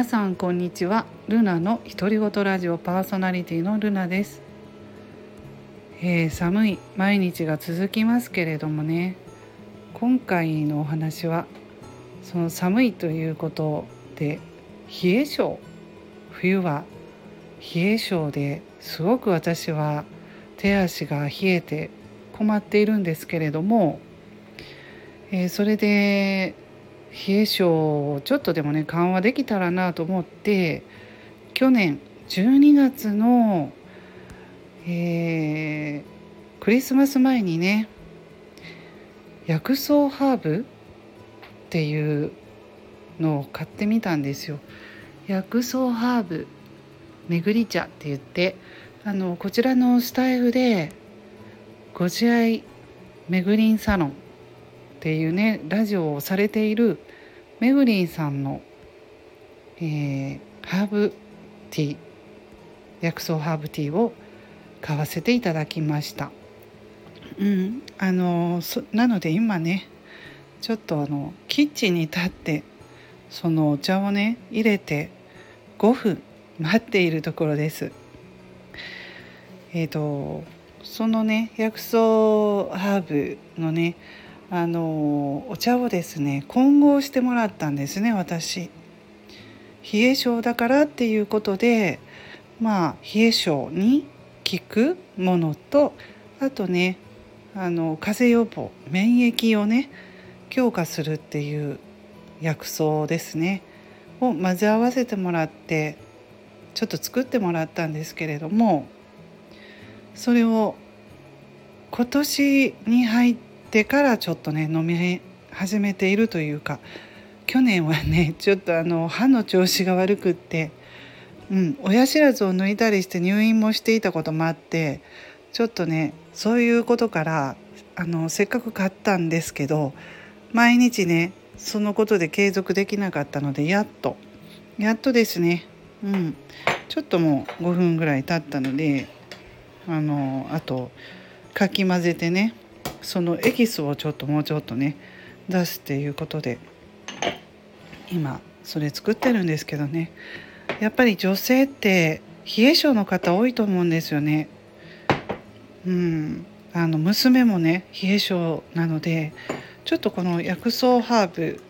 皆さんこんにちは。ルナの独り言ラジオパーソナリティのルナです、えー、寒い毎日が続きますけれどもね。今回のお話はその寒いということで冷え性冬は冷え性ですごく私は手足が冷えて困っているんですけれども、えー、それで冷え性をちょっとでもね緩和できたらなと思って去年12月の、えー、クリスマス前にね薬草ハーブっていうのを買ってみたんですよ。薬草ハーブ巡り茶って言ってあのこちらのスタイフでご自愛めぐりんサロンっていうねラジオをされているめぐりんさんの、えー、ハーブティー薬草ハーブティーを買わせていただきました。うん、あのなので今ねちょっとあのキッチンに立ってそのお茶をね入れて5分待っているところです。えーとそのね薬草ハーブのねあのお茶をですね混合してもらったんですね私。冷え性だからっていうことでまあ冷え性に効くものとあとねあの風邪予防免疫をね強化するっていう薬草ですねを混ぜ合わせてもらってちょっと作ってもらったんですけれどもそれを今年に入ってからちょっとね飲み始めているというか去年はね ちょっとあの歯の調子が悪くって、うん、親知らずを抜いたりして入院もしていたこともあってちょっとねそういうことからあのせっかく買ったんですけど毎日ねそのことで継続できなかったのでやっとやっとですね、うん、ちょっともう5分ぐらい経ったのであのあとかき混ぜてねそのエキスをちょっともうちょっとね出すっていうことで今それ作ってるんですけどね。やっぱり女性って冷え性の方多いと思うんですよね。うん、あの娘もね冷え性なのでちょっとこの薬草ハーブ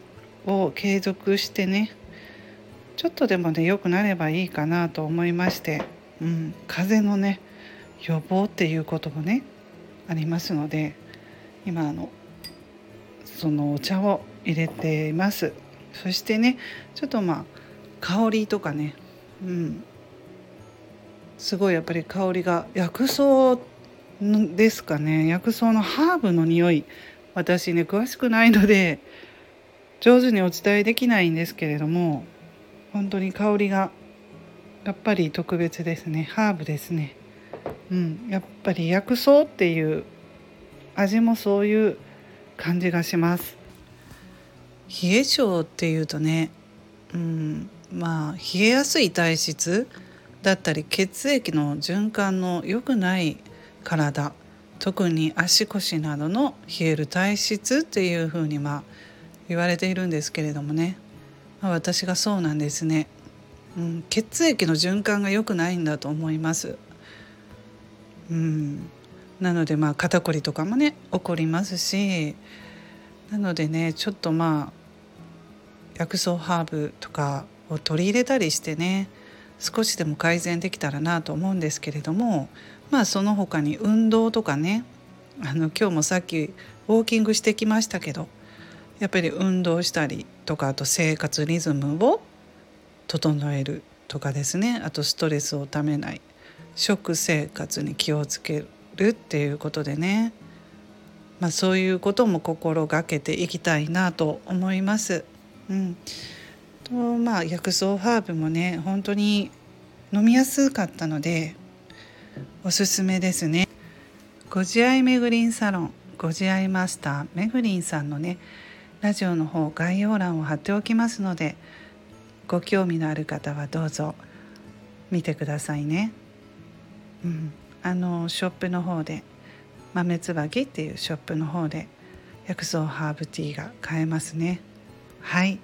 を継続してねちょっとでもね良くなればいいかなと思いまして、うん、風邪のね予防っていうこともねありますので今あのそのお茶を入れています。そしてねちょっとまあ香りとかね。うん。すごいやっぱり香りが薬草ですかね。薬草のハーブの匂い私ね詳しくないので上手にお伝えできないんですけれども本当に香りがやっぱり特別ですね。ハーブですね。うん。やっぱり薬草っていう味もそういう感じがします。冷え性っていうとねうんまあ冷えやすい体質だったり血液の循環の良くない体特に足腰などの冷える体質っていうふうにまあ言われているんですけれどもね、まあ、私がそうなんですね、うん、血液の循環が良くないんだと思います。うん、なのでまあ肩こりとかもね起こりますしなのでねちょっとまあ薬草ハーブとかを取り入れたりしてね少しでも改善できたらなと思うんですけれどもまあその他に運動とかねあの今日もさっきウォーキングしてきましたけどやっぱり運動したりとかあと生活リズムを整えるとかですねあとストレスをためない食生活に気をつけるるっていうことでね、まあ、そういうことも心がけていきたいなと思います。うん、とまあ薬草ハーブもね本当に飲みやすかったのでおすすめですね。ご自愛めぐりんサロンご自愛マスターめぐりんさんのねラジオの方概要欄を貼っておきますのでご興味のある方はどうぞ見てくださいね。うん、あのショップの方で豆椿っていうショップの方で薬草ハーブティーが買えますね。はい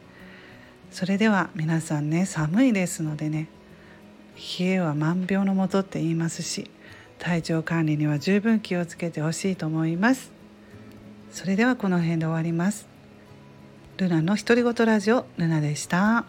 それでは皆さんね寒いですのでね冷えは万病のもとって言いますし体調管理には十分気をつけてほしいと思いますそれではこの辺で終わりますルナの独り言ラジオルナでした。